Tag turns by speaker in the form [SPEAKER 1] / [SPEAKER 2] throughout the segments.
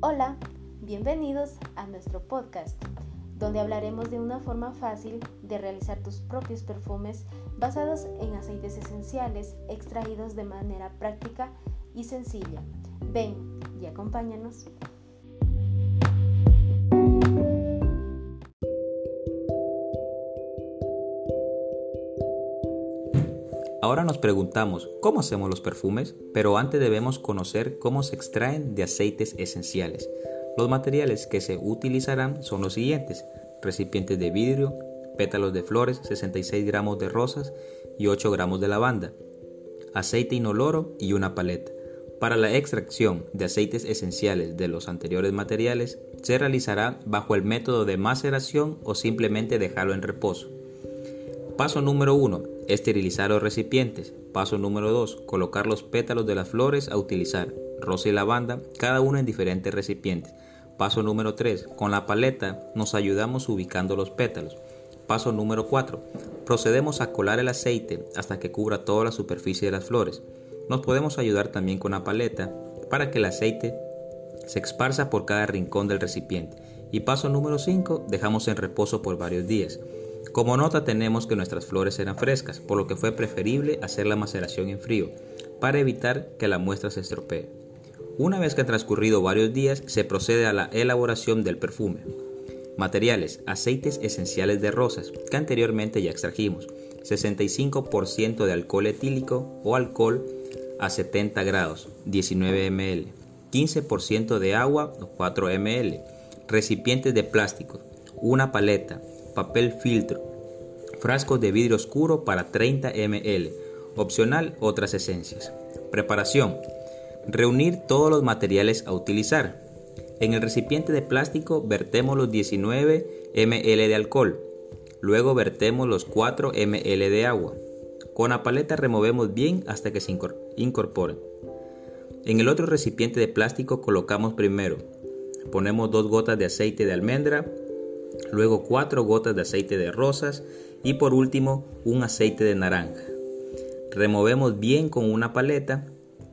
[SPEAKER 1] Hola, bienvenidos a nuestro podcast, donde hablaremos de una forma fácil de realizar tus propios perfumes basados en aceites esenciales extraídos de manera práctica y sencilla. Ven y acompáñanos.
[SPEAKER 2] Ahora nos preguntamos, ¿cómo hacemos los perfumes? Pero antes debemos conocer cómo se extraen de aceites esenciales. Los materiales que se utilizarán son los siguientes. Recipientes de vidrio, pétalos de flores, 66 gramos de rosas y 8 gramos de lavanda, aceite inoloro y una paleta. Para la extracción de aceites esenciales de los anteriores materiales se realizará bajo el método de maceración o simplemente dejarlo en reposo. Paso número 1 Esterilizar los recipientes. Paso número 2. Colocar los pétalos de las flores a utilizar. Rosa y lavanda, cada uno en diferentes recipientes. Paso número 3. Con la paleta nos ayudamos ubicando los pétalos. Paso número 4. Procedemos a colar el aceite hasta que cubra toda la superficie de las flores. Nos podemos ayudar también con la paleta para que el aceite se esparza por cada rincón del recipiente. Y paso número 5. Dejamos en reposo por varios días. Como nota tenemos que nuestras flores eran frescas, por lo que fue preferible hacer la maceración en frío, para evitar que la muestra se estropee. Una vez que han transcurrido varios días, se procede a la elaboración del perfume. Materiales, aceites esenciales de rosas, que anteriormente ya extrajimos, 65% de alcohol etílico o alcohol a 70 grados, 19 ml, 15% de agua, 4 ml, recipientes de plástico, una paleta, papel filtro, frascos de vidrio oscuro para 30 ml, opcional otras esencias. Preparación. Reunir todos los materiales a utilizar. En el recipiente de plástico vertemos los 19 ml de alcohol, luego vertemos los 4 ml de agua. Con la paleta removemos bien hasta que se incorpore. En el otro recipiente de plástico colocamos primero, ponemos dos gotas de aceite de almendra, luego 4 gotas de aceite de rosas y por último un aceite de naranja. Removemos bien con una paleta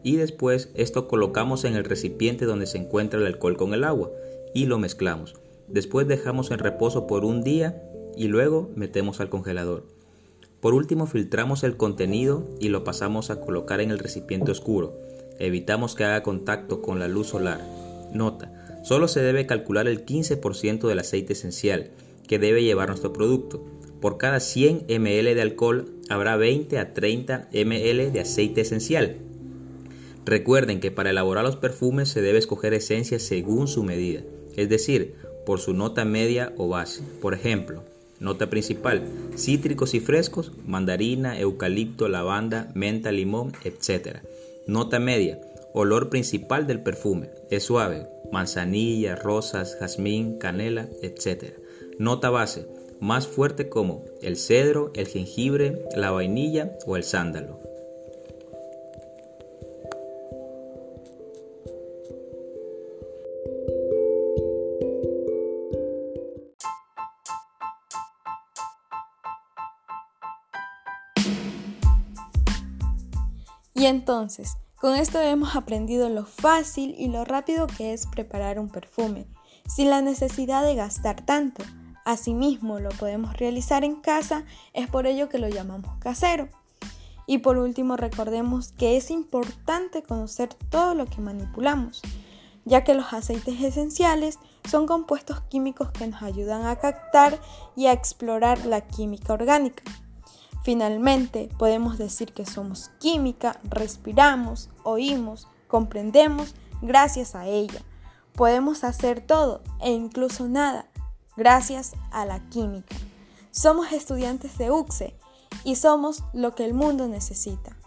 [SPEAKER 2] y después esto colocamos en el recipiente donde se encuentra el alcohol con el agua y lo mezclamos. Después dejamos en reposo por un día y luego metemos al congelador. Por último filtramos el contenido y lo pasamos a colocar en el recipiente oscuro. Evitamos que haga contacto con la luz solar. Nota, Solo se debe calcular el 15% del aceite esencial que debe llevar nuestro producto. Por cada 100 ml de alcohol habrá 20 a 30 ml de aceite esencial. Recuerden que para elaborar los perfumes se debe escoger esencias según su medida, es decir, por su nota media o base. Por ejemplo, nota principal, cítricos y frescos, mandarina, eucalipto, lavanda, menta, limón, etc. Nota media, olor principal del perfume, es suave, manzanilla, rosas, jazmín, canela, etc. Nota base, más fuerte como el cedro, el jengibre, la vainilla o el sándalo.
[SPEAKER 1] Y entonces, con esto hemos aprendido lo fácil y lo rápido que es preparar un perfume, sin la necesidad de gastar tanto. Asimismo, lo podemos realizar en casa, es por ello que lo llamamos casero. Y por último, recordemos que es importante conocer todo lo que manipulamos, ya que los aceites esenciales son compuestos químicos que nos ayudan a captar y a explorar la química orgánica. Finalmente, podemos decir que somos química, respiramos, oímos, comprendemos gracias a ella. Podemos hacer todo e incluso nada gracias a la química. Somos estudiantes de UXE y somos lo que el mundo necesita.